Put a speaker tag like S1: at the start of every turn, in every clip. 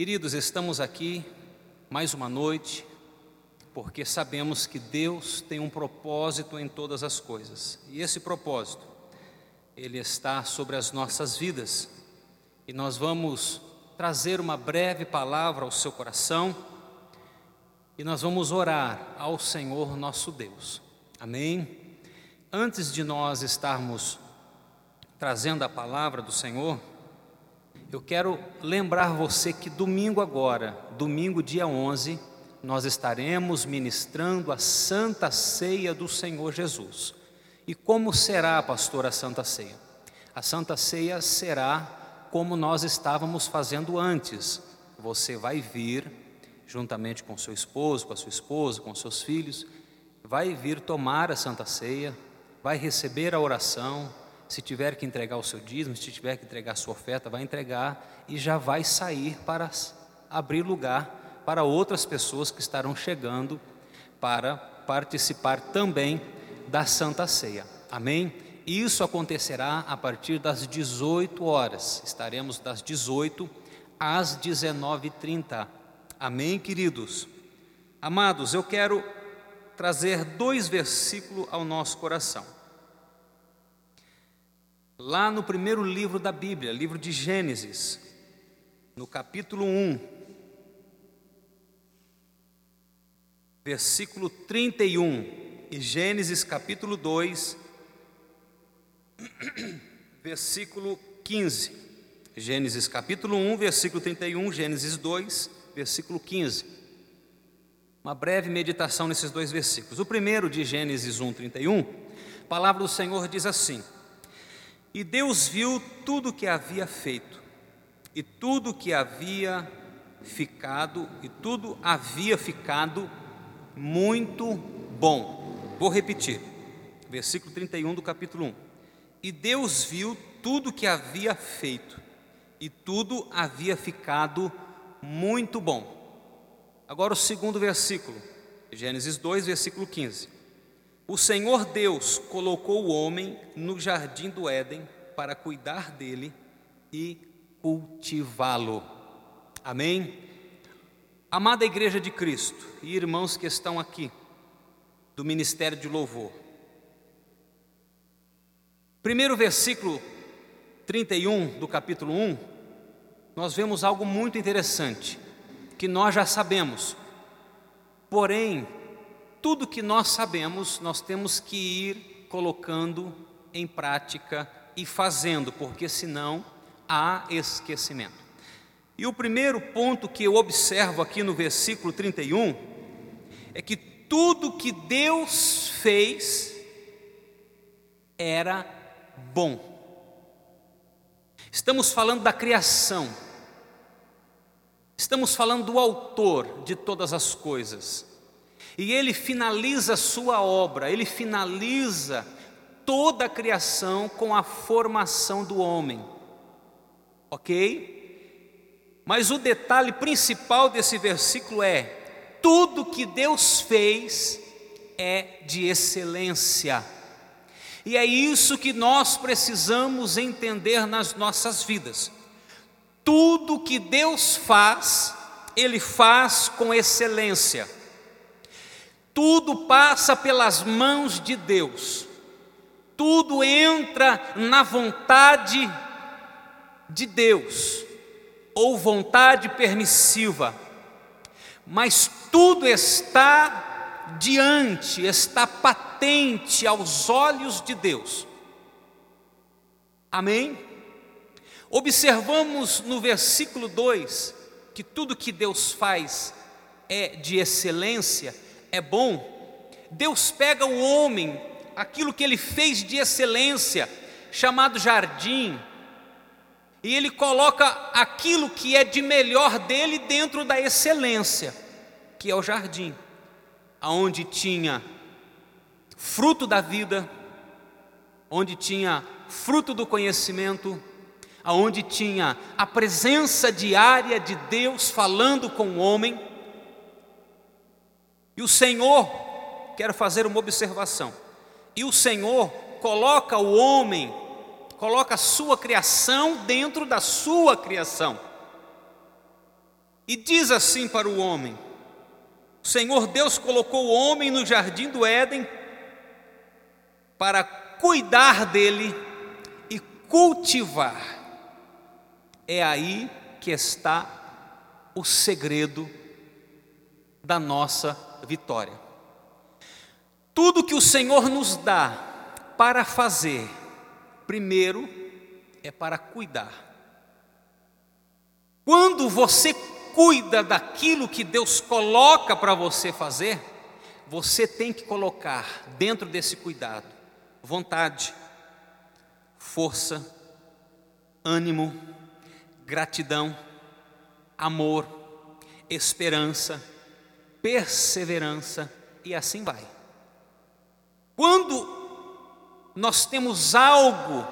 S1: Queridos, estamos aqui mais uma noite, porque sabemos que Deus tem um propósito em todas as coisas, e esse propósito, ele está sobre as nossas vidas, e nós vamos trazer uma breve palavra ao seu coração, e nós vamos orar ao Senhor nosso Deus, amém? Antes de nós estarmos trazendo a palavra do Senhor, eu quero lembrar você que domingo agora, domingo dia 11, nós estaremos ministrando a Santa Ceia do Senhor Jesus. E como será, pastor, a Santa Ceia? A Santa Ceia será como nós estávamos fazendo antes. Você vai vir juntamente com seu esposo, com a sua esposa, com seus filhos, vai vir tomar a Santa Ceia, vai receber a oração, se tiver que entregar o seu dízimo, se tiver que entregar a sua oferta, vai entregar e já vai sair para abrir lugar para outras pessoas que estarão chegando para participar também da Santa Ceia. Amém? Isso acontecerá a partir das 18 horas. Estaremos das 18 às 19h30. Amém, queridos? Amados, eu quero trazer dois versículos ao nosso coração lá no primeiro livro da Bíblia, livro de Gênesis, no capítulo 1, versículo 31, e Gênesis capítulo 2, versículo 15. Gênesis capítulo 1, versículo 31, Gênesis 2, versículo 15. Uma breve meditação nesses dois versículos. O primeiro de Gênesis 1, 31, a palavra do Senhor diz assim: e Deus viu tudo que havia feito, e tudo que havia ficado, e tudo havia ficado muito bom. Vou repetir, versículo 31 do capítulo 1. E Deus viu tudo que havia feito, e tudo havia ficado muito bom. Agora o segundo versículo, Gênesis 2, versículo 15. O Senhor Deus colocou o homem no jardim do Éden para cuidar dele e cultivá-lo. Amém? Amada Igreja de Cristo e irmãos que estão aqui do Ministério de Louvor. Primeiro versículo 31 do capítulo 1, nós vemos algo muito interessante, que nós já sabemos, porém tudo que nós sabemos, nós temos que ir colocando em prática e fazendo, porque senão há esquecimento. E o primeiro ponto que eu observo aqui no versículo 31 é que tudo que Deus fez era bom. Estamos falando da criação, estamos falando do autor de todas as coisas. E ele finaliza a sua obra, ele finaliza toda a criação com a formação do homem. Ok? Mas o detalhe principal desse versículo é: tudo que Deus fez é de excelência. E é isso que nós precisamos entender nas nossas vidas. Tudo que Deus faz, Ele faz com excelência. Tudo passa pelas mãos de Deus, tudo entra na vontade de Deus, ou vontade permissiva, mas tudo está diante, está patente aos olhos de Deus. Amém? Observamos no versículo 2 que tudo que Deus faz é de excelência é bom, Deus pega o homem, aquilo que ele fez de excelência, chamado jardim, e ele coloca aquilo que é de melhor dele dentro da excelência, que é o jardim, aonde tinha fruto da vida, onde tinha fruto do conhecimento, aonde tinha a presença diária de Deus falando com o homem, e o Senhor, quero fazer uma observação, e o Senhor coloca o homem, coloca a sua criação dentro da sua criação. E diz assim para o homem: O Senhor Deus colocou o homem no jardim do Éden para cuidar dele e cultivar. É aí que está o segredo da nossa vitória. Tudo que o Senhor nos dá para fazer, primeiro é para cuidar. Quando você cuida daquilo que Deus coloca para você fazer, você tem que colocar dentro desse cuidado vontade, força, ânimo, gratidão, amor, esperança, perseverança e assim vai. Quando nós temos algo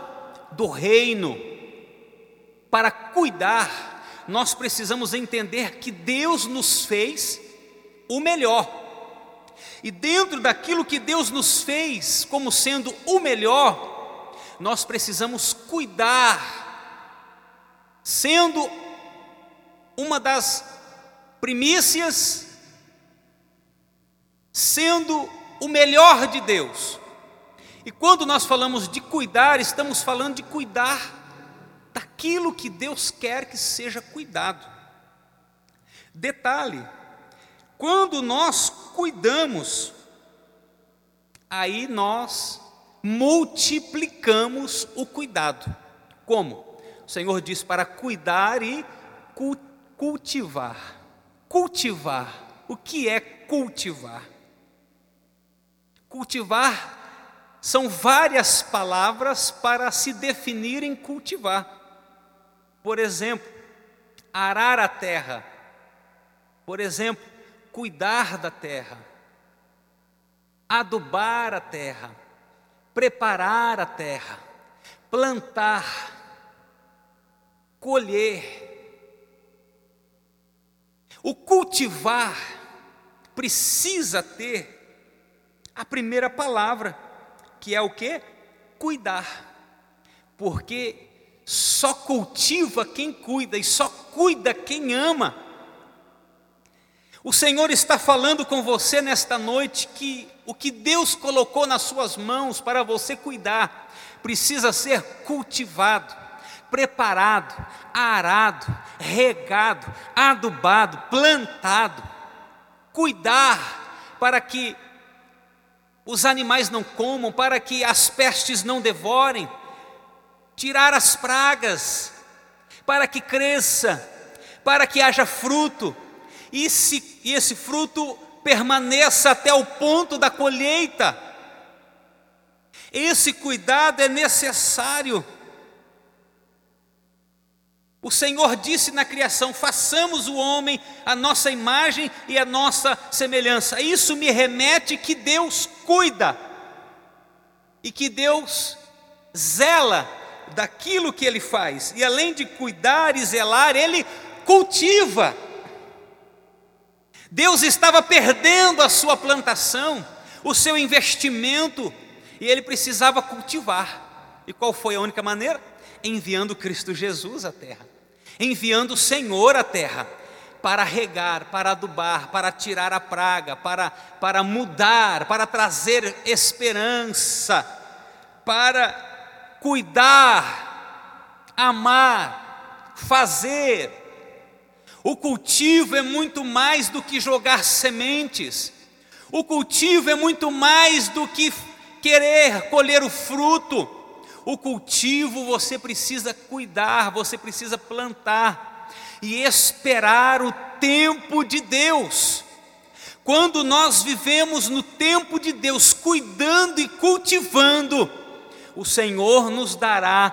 S1: do reino para cuidar, nós precisamos entender que Deus nos fez o melhor. E dentro daquilo que Deus nos fez como sendo o melhor, nós precisamos cuidar, sendo uma das primícias, sendo o melhor de Deus. E quando nós falamos de cuidar, estamos falando de cuidar daquilo que Deus quer que seja cuidado. Detalhe: quando nós cuidamos, aí nós multiplicamos o cuidado. Como? O Senhor diz para cuidar e cultivar. Cultivar. O que é cultivar? Cultivar são várias palavras para se definir em cultivar. Por exemplo, arar a terra. Por exemplo, cuidar da terra. Adubar a terra. Preparar a terra. Plantar. Colher. O cultivar precisa ter a primeira palavra, que é o que? Cuidar. Porque só cultiva quem cuida e só cuida quem ama. O Senhor está falando com você nesta noite que o que Deus colocou nas suas mãos para você cuidar precisa ser cultivado, preparado, arado, regado, adubado, plantado. Cuidar para que os animais não comam, para que as pestes não devorem, tirar as pragas, para que cresça, para que haja fruto, e, se, e esse fruto permaneça até o ponto da colheita. Esse cuidado é necessário. O Senhor disse na criação: façamos o homem a nossa imagem e a nossa semelhança. Isso me remete que Deus cuida e que Deus zela daquilo que ele faz, e além de cuidar e zelar, ele cultiva. Deus estava perdendo a sua plantação, o seu investimento, e ele precisava cultivar. E qual foi a única maneira? Enviando Cristo Jesus à terra, enviando o Senhor à terra, para regar, para adubar, para tirar a praga, para, para mudar, para trazer esperança, para cuidar, amar, fazer. O cultivo é muito mais do que jogar sementes. O cultivo é muito mais do que querer colher o fruto. O cultivo você precisa cuidar, você precisa plantar e esperar o tempo de Deus. Quando nós vivemos no tempo de Deus, cuidando e cultivando, o Senhor nos dará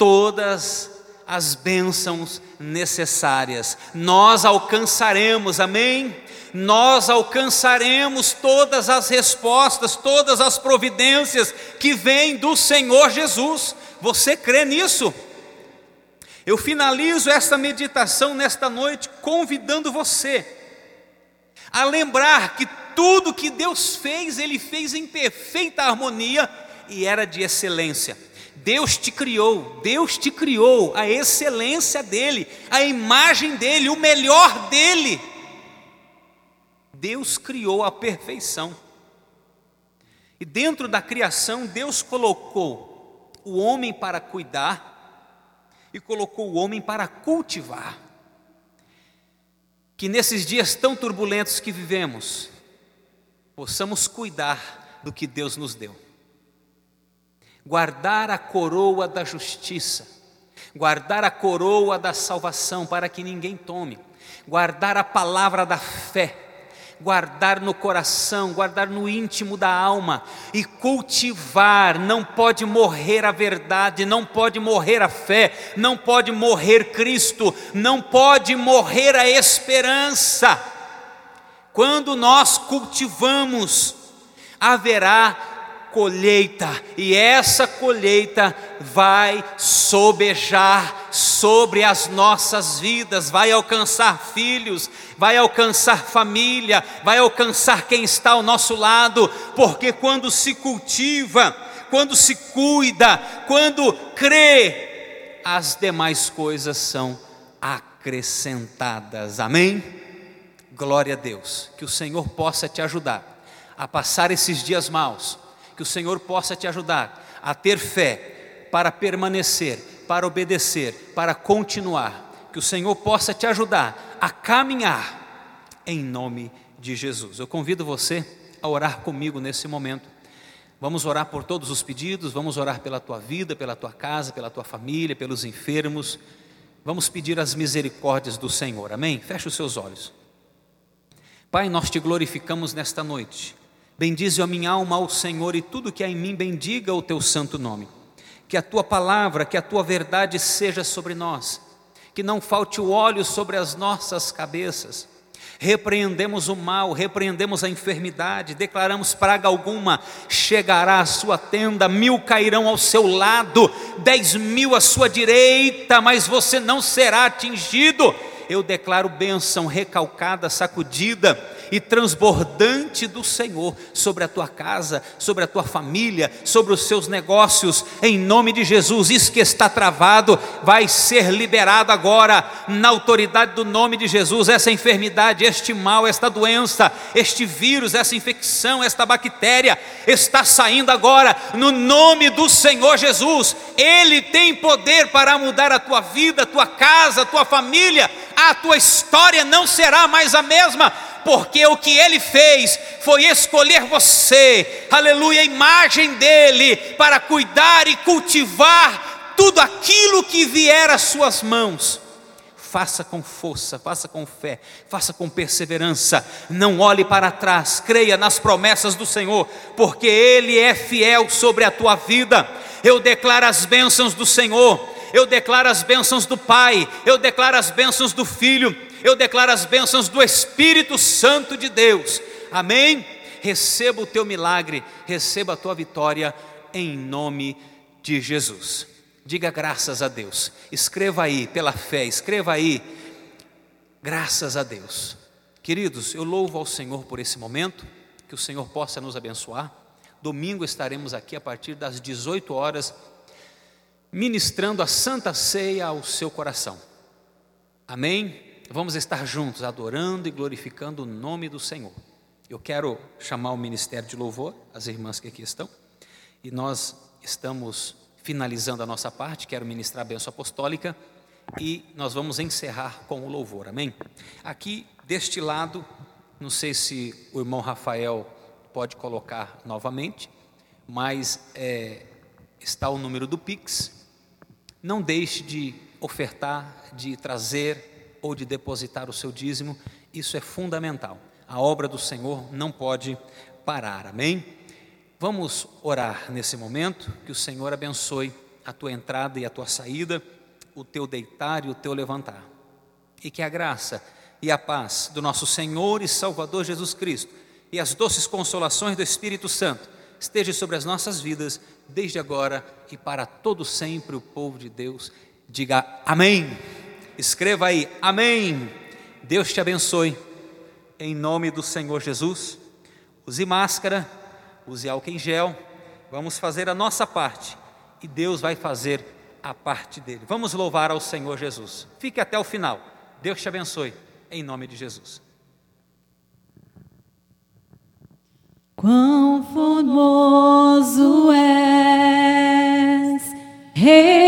S1: todas as bênçãos necessárias. Nós alcançaremos, amém? Nós alcançaremos todas as respostas, todas as providências que vêm do Senhor Jesus. Você crê nisso? Eu finalizo esta meditação nesta noite convidando você a lembrar que tudo que Deus fez, Ele fez em perfeita harmonia e era de excelência. Deus te criou, Deus te criou, a excelência dele, a imagem dele, o melhor dele. Deus criou a perfeição. E dentro da criação, Deus colocou o homem para cuidar e colocou o homem para cultivar. Que nesses dias tão turbulentos que vivemos, possamos cuidar do que Deus nos deu guardar a coroa da justiça, guardar a coroa da salvação para que ninguém tome, guardar a palavra da fé, guardar no coração, guardar no íntimo da alma e cultivar. Não pode morrer a verdade, não pode morrer a fé, não pode morrer Cristo, não pode morrer a esperança. Quando nós cultivamos, haverá colheita, e essa colheita vai sobejar sobre as nossas vidas, vai alcançar filhos, vai alcançar família, vai alcançar quem está ao nosso lado, porque quando se cultiva, quando se cuida, quando crê, as demais coisas são acrescentadas. Amém? Glória a Deus, que o Senhor possa te ajudar a passar esses dias maus que o Senhor possa te ajudar a ter fé para permanecer, para obedecer, para continuar. Que o Senhor possa te ajudar a caminhar em nome de Jesus. Eu convido você a orar comigo nesse momento. Vamos orar por todos os pedidos, vamos orar pela tua vida, pela tua casa, pela tua família, pelos enfermos. Vamos pedir as misericórdias do Senhor. Amém? Feche os seus olhos. Pai, nós te glorificamos nesta noite Bendize a minha alma ao Senhor e tudo que há em mim bendiga o teu santo nome. Que a tua palavra, que a tua verdade seja sobre nós. Que não falte o óleo sobre as nossas cabeças. Repreendemos o mal, repreendemos a enfermidade, declaramos praga alguma, chegará à sua tenda, mil cairão ao seu lado, dez mil à sua direita, mas você não será atingido. Eu declaro bênção recalcada, sacudida, e transbordante do Senhor sobre a tua casa, sobre a tua família, sobre os seus negócios, em nome de Jesus. Isso que está travado vai ser liberado agora, na autoridade do nome de Jesus. Essa enfermidade, este mal, esta doença, este vírus, essa infecção, esta bactéria está saindo agora, no nome do Senhor Jesus. Ele tem poder para mudar a tua vida, a tua casa, a tua família, a tua história não será mais a mesma porque o que ele fez foi escolher você, aleluia, a imagem dele, para cuidar e cultivar tudo aquilo que vier às suas mãos. Faça com força, faça com fé, faça com perseverança, não olhe para trás, creia nas promessas do Senhor, porque Ele é fiel sobre a tua vida. Eu declaro as bênçãos do Senhor, eu declaro as bênçãos do Pai, eu declaro as bênçãos do Filho, eu declaro as bênçãos do Espírito Santo de Deus. Amém? Receba o teu milagre, receba a tua vitória em nome de Jesus. Diga graças a Deus. Escreva aí pela fé, escreva aí graças a Deus. Queridos, eu louvo ao Senhor por esse momento, que o Senhor possa nos abençoar. Domingo estaremos aqui a partir das 18 horas ministrando a santa ceia ao seu coração. Amém? Vamos estar juntos adorando e glorificando o nome do Senhor. Eu quero chamar o ministério de louvor, as irmãs que aqui estão, e nós estamos finalizando a nossa parte, quero ministrar a bênção apostólica e nós vamos encerrar com o louvor, amém? Aqui deste lado, não sei se o irmão Rafael pode colocar novamente, mas é, está o número do Pix. Não deixe de ofertar, de trazer ou de depositar o seu dízimo, isso é fundamental. A obra do Senhor não pode parar, amém? Vamos orar nesse momento, que o Senhor abençoe a tua entrada e a tua saída, o teu deitar e o teu levantar. E que a graça e a paz do nosso Senhor e Salvador Jesus Cristo e as doces consolações do Espírito Santo esteja sobre as nossas vidas, desde agora e para todo sempre o povo de Deus diga amém. Escreva aí, Amém. Deus te abençoe. Em nome do Senhor Jesus. Use máscara, use álcool em gel. Vamos fazer a nossa parte e Deus vai fazer a parte dele. Vamos louvar ao Senhor Jesus. Fique até o final. Deus te abençoe, em nome de Jesus.
S2: Quão formoso és, Rei